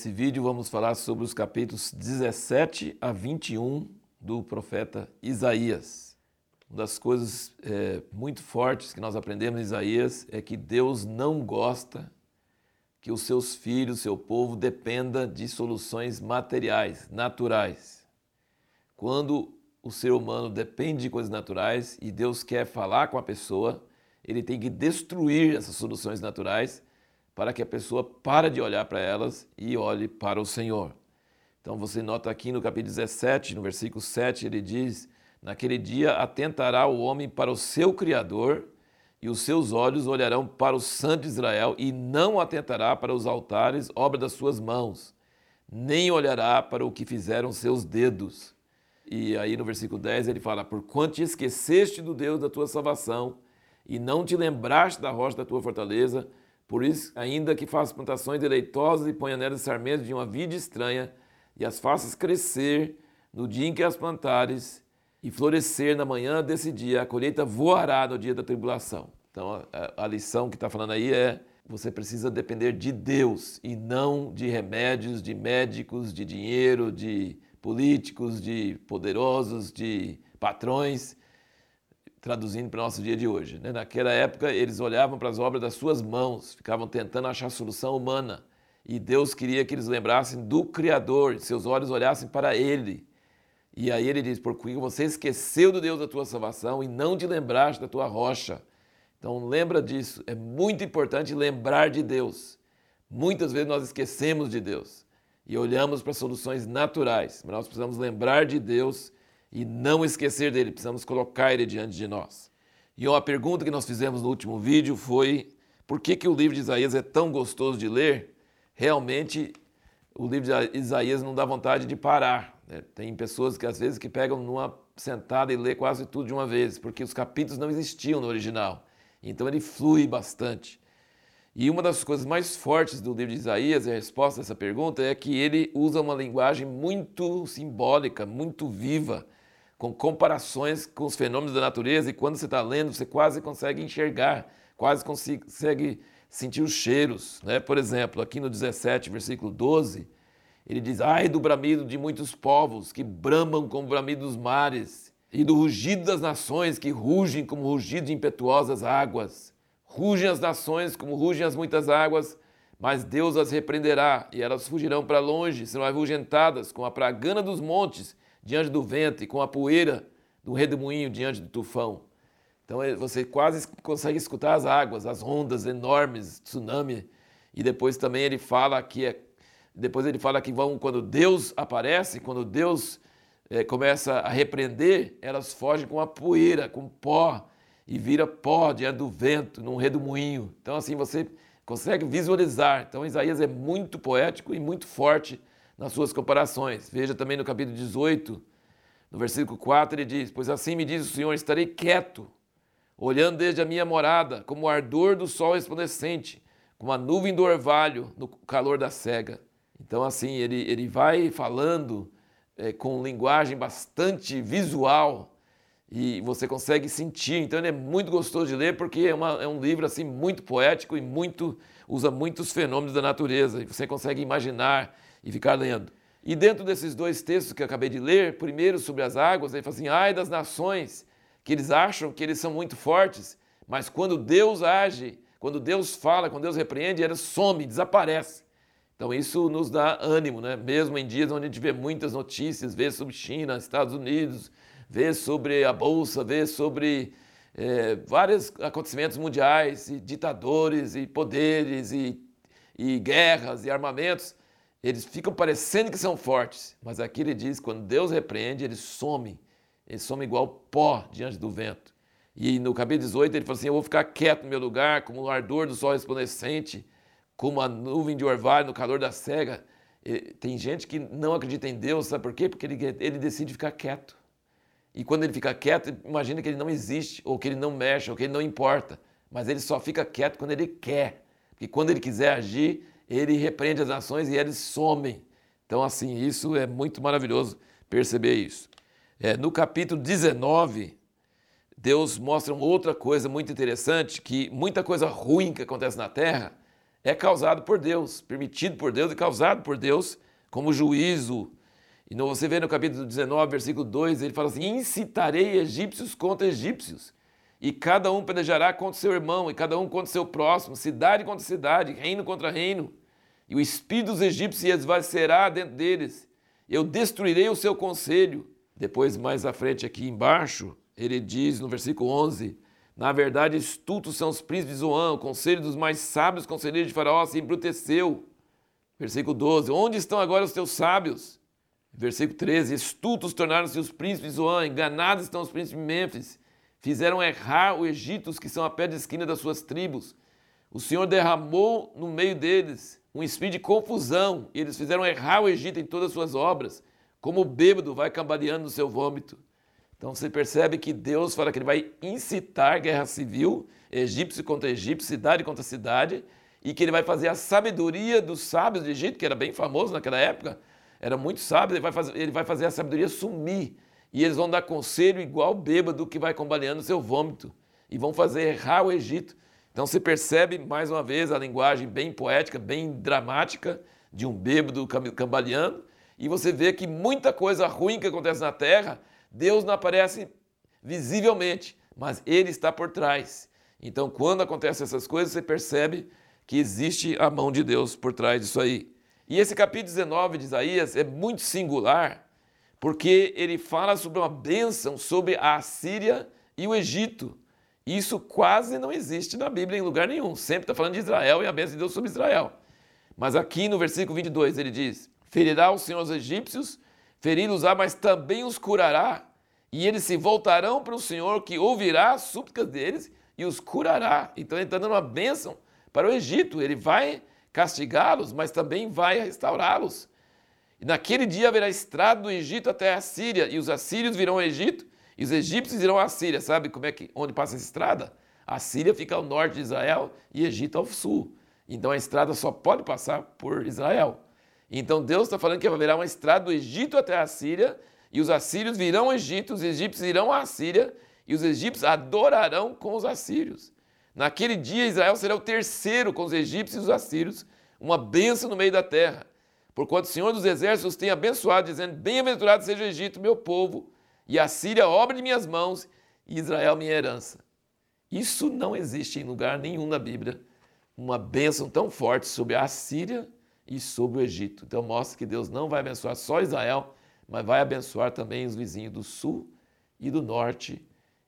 Nesse vídeo vamos falar sobre os capítulos 17 a 21 do profeta Isaías. Uma das coisas é, muito fortes que nós aprendemos em Isaías é que Deus não gosta que os seus filhos, seu povo, dependa de soluções materiais, naturais. Quando o ser humano depende de coisas naturais e Deus quer falar com a pessoa, ele tem que destruir essas soluções naturais para que a pessoa pare de olhar para elas e olhe para o Senhor. Então você nota aqui no capítulo 17, no versículo 7, ele diz: Naquele dia atentará o homem para o seu Criador, e os seus olhos olharão para o Santo Israel, e não atentará para os altares, obra das suas mãos, nem olhará para o que fizeram seus dedos. E aí no versículo 10 ele fala: Porquanto te esqueceste do Deus da tua salvação, e não te lembraste da rocha da tua fortaleza, por isso, ainda que faças plantações deleitosas e ponha nelas sarmentos de uma vida estranha, e as faças crescer no dia em que as plantares, e florescer na manhã desse dia, a colheita voará no dia da tribulação. Então, a, a lição que está falando aí é: você precisa depender de Deus e não de remédios, de médicos, de dinheiro, de políticos, de poderosos, de patrões traduzindo para o nosso dia de hoje. Né? Naquela época, eles olhavam para as obras das suas mãos, ficavam tentando achar solução humana. E Deus queria que eles lembrassem do Criador, seus olhos olhassem para Ele. E aí ele diz: Porque você esqueceu do Deus da tua salvação e não te lembraste da tua rocha. Então lembra disso, é muito importante lembrar de Deus. Muitas vezes nós esquecemos de Deus e olhamos para soluções naturais, mas nós precisamos lembrar de Deus e não esquecer dele, precisamos colocar ele diante de nós. E uma pergunta que nós fizemos no último vídeo foi: por que, que o livro de Isaías é tão gostoso de ler? Realmente, o livro de Isaías não dá vontade de parar. Né? Tem pessoas que às vezes que pegam numa sentada e lê quase tudo de uma vez, porque os capítulos não existiam no original. Então ele flui bastante. E uma das coisas mais fortes do livro de Isaías, e a resposta a essa pergunta, é que ele usa uma linguagem muito simbólica, muito viva com comparações com os fenômenos da natureza, e quando você está lendo, você quase consegue enxergar, quase consegue sentir os cheiros. Né? Por exemplo, aqui no 17, versículo 12, ele diz: Ai do bramido de muitos povos que bramam como o bramido dos mares, e do rugido das nações que rugem como rugido de impetuosas águas. Rugem as nações como rugem as muitas águas, mas Deus as repreenderá, e elas fugirão para longe, serão avulgentadas com a pragana dos montes diante do vento e com a poeira do redemoinho diante do tufão. Então é, você quase consegue escutar as águas, as ondas enormes, tsunami. E depois também ele fala que é, depois ele fala que vão quando Deus aparece, quando Deus é, começa a repreender, elas fogem com a poeira, com pó e vira pó diante do vento, num redemoinho. Então assim você consegue visualizar. Então Isaías é muito poético e muito forte nas suas comparações. Veja também no capítulo 18, no versículo 4, ele diz: Pois assim me diz o Senhor, estarei quieto, olhando desde a minha morada, como o ardor do sol resplandecente, como a nuvem do orvalho no calor da cega. Então, assim, ele, ele vai falando é, com linguagem bastante visual e você consegue sentir. Então, ele é muito gostoso de ler porque é, uma, é um livro assim muito poético e muito usa muitos fenômenos da natureza. E você consegue imaginar e ficar lendo. E dentro desses dois textos que eu acabei de ler, primeiro sobre as águas, ele fala assim: ai das nações, que eles acham que eles são muito fortes, mas quando Deus age, quando Deus fala, quando Deus repreende, elas some, desaparece. Então isso nos dá ânimo, né? Mesmo em dias onde a gente vê muitas notícias, vê sobre China, Estados Unidos, vê sobre a bolsa, vê sobre é, vários acontecimentos mundiais, e ditadores, e poderes, e, e guerras, e armamentos. Eles ficam parecendo que são fortes, mas aqui ele diz: quando Deus repreende, eles somem. Eles somem igual pó diante do vento. E no capítulo 18 ele fala assim: Eu vou ficar quieto no meu lugar, como o ardor do sol resplandecente, como a nuvem de orvalho no calor da cega. Tem gente que não acredita em Deus, sabe por quê? Porque ele, ele decide ficar quieto. E quando ele fica quieto, imagina que ele não existe, ou que ele não mexe, ou que ele não importa. Mas ele só fica quieto quando ele quer. Porque quando ele quiser agir, ele repreende as nações e eles somem. Então, assim, isso é muito maravilhoso perceber isso. É, no capítulo 19, Deus mostra outra coisa muito interessante, que muita coisa ruim que acontece na terra é causado por Deus, permitido por Deus e causado por Deus como juízo. E você vê no capítulo 19, versículo 2, ele fala assim: incitarei egípcios contra egípcios, e cada um pelejará contra seu irmão, e cada um contra seu próximo, cidade contra cidade, reino contra reino. E o espírito dos egípcios se esvaecerá dentro deles. Eu destruirei o seu conselho. Depois, mais à frente, aqui embaixo, ele diz no versículo 11: Na verdade, estultos são os príncipes de Zoan, o conselho dos mais sábios conselheiros de Faraó se embruteceu. Versículo 12: Onde estão agora os teus sábios? Versículo 13: Estultos tornaram-se os príncipes de Zoan, enganados estão os príncipes de Mênfis. Fizeram errar o Egito, os que são a pé de esquina das suas tribos. O Senhor derramou no meio deles um espírito de confusão, e eles fizeram errar o Egito em todas as suas obras, como o bêbado vai cambaleando no seu vômito. Então você percebe que Deus fala que ele vai incitar guerra civil, egípcio contra egípcio, cidade contra cidade, e que ele vai fazer a sabedoria dos sábios do Egito, que era bem famoso naquela época, era muito sábio, ele vai fazer, ele vai fazer a sabedoria sumir. E eles vão dar conselho igual bêbado que vai combaleando seu vômito. E vão fazer errar o Egito. Então você percebe, mais uma vez, a linguagem bem poética, bem dramática de um bêbado cambaleando. E você vê que muita coisa ruim que acontece na terra Deus não aparece visivelmente, mas Ele está por trás. Então, quando acontecem essas coisas, você percebe que existe a mão de Deus por trás disso aí. E esse capítulo 19 de Isaías é muito singular, porque ele fala sobre uma bênção sobre a Assíria e o Egito. Isso quase não existe na Bíblia em lugar nenhum. Sempre está falando de Israel e a bênção de Deus sobre Israel. Mas aqui no versículo 22 ele diz: Ferirá o Senhor os egípcios feri-los-á, mas também os curará, e eles se voltarão para o Senhor, que ouvirá as súplicas deles e os curará. Então ele está dando uma bênção para o Egito, ele vai castigá-los, mas também vai restaurá-los. E naquele dia haverá estrada do Egito até a Síria, e os assírios virão ao Egito, e os egípcios irão à Síria. Sabe como é que, onde passa essa estrada? A Síria fica ao norte de Israel e Egito ao sul. Então a estrada só pode passar por Israel. Então Deus está falando que haverá uma estrada do Egito até a Síria, e os assírios virão ao Egito, os egípcios irão à Síria, e os egípcios adorarão com os assírios. Naquele dia Israel será o terceiro com os egípcios e os assírios, uma bênção no meio da terra. Porquanto o Senhor dos Exércitos tem abençoado, dizendo: Bem-aventurado seja o Egito, meu povo, e a Síria, obra de minhas mãos, e Israel, minha herança. Isso não existe em lugar nenhum na Bíblia, uma bênção tão forte sobre a Síria e sobre o Egito. Então mostra que Deus não vai abençoar só Israel, mas vai abençoar também os vizinhos do sul e do norte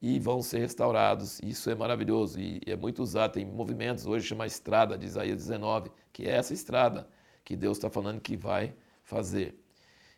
e vão ser restaurados. Isso é maravilhoso e é muito usado. Tem movimentos hoje chama estrada de Isaías 19, que é essa estrada que Deus está falando que vai fazer.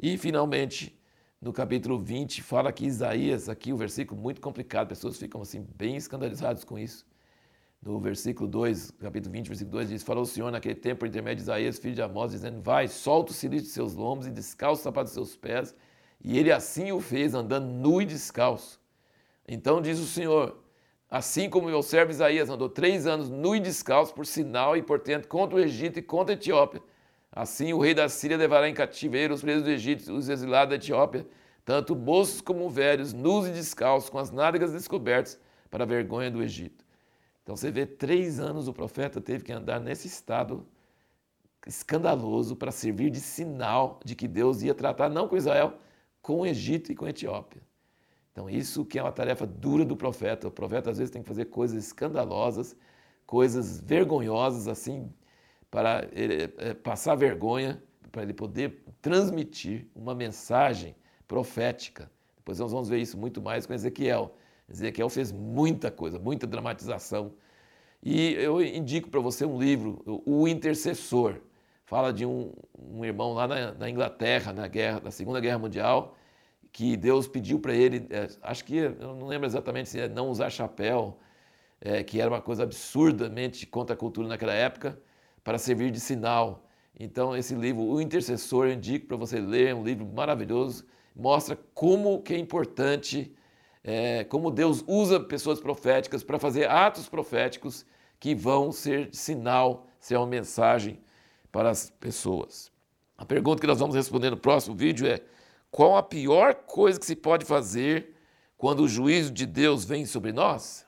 E finalmente, no capítulo 20, fala que Isaías, aqui o um versículo muito complicado, pessoas ficam assim bem escandalizadas com isso no versículo 2, capítulo 20, versículo 2, diz: Falou o Senhor naquele tempo, por intermédio de Isaías, filho de Amós, dizendo: Vai, solta o cilindro de seus lombos e descalça o sapato de seus pés. E ele assim o fez, andando nu e descalço. Então diz o Senhor: Assim como meu servo Isaías andou três anos nu e descalço, por sinal e portanto contra o Egito e contra a Etiópia. Assim o rei da Síria levará em cativeiro os presos do Egito, os exilados da Etiópia, tanto moços como velhos, nus e descalços, com as nádegas descobertas, para a vergonha do Egito. Então você vê, três anos o profeta teve que andar nesse estado escandaloso para servir de sinal de que Deus ia tratar não com Israel, com o Egito e com a Etiópia. Então isso que é uma tarefa dura do profeta. O profeta às vezes tem que fazer coisas escandalosas, coisas vergonhosas assim, para ele, é, passar vergonha, para ele poder transmitir uma mensagem profética. Depois nós vamos ver isso muito mais com Ezequiel. Ezequiel fez muita coisa, muita dramatização. E eu indico para você um livro, O Intercessor. Fala de um, um irmão lá na, na, Inglaterra, na, guerra, na Segunda Guerra Mundial, que Deus pediu para ele, é, acho que, eu não lembro exatamente se é não usar chapéu, é, que era uma coisa absurdamente contra a cultura naquela época, para servir de sinal. Então, esse livro, O Intercessor, eu indico para você ler, é um livro maravilhoso, mostra como que é importante é, como Deus usa pessoas proféticas para fazer atos proféticos que vão ser sinal, ser uma mensagem para as pessoas. A pergunta que nós vamos responder no próximo vídeo é: qual a pior coisa que se pode fazer quando o juízo de Deus vem sobre nós?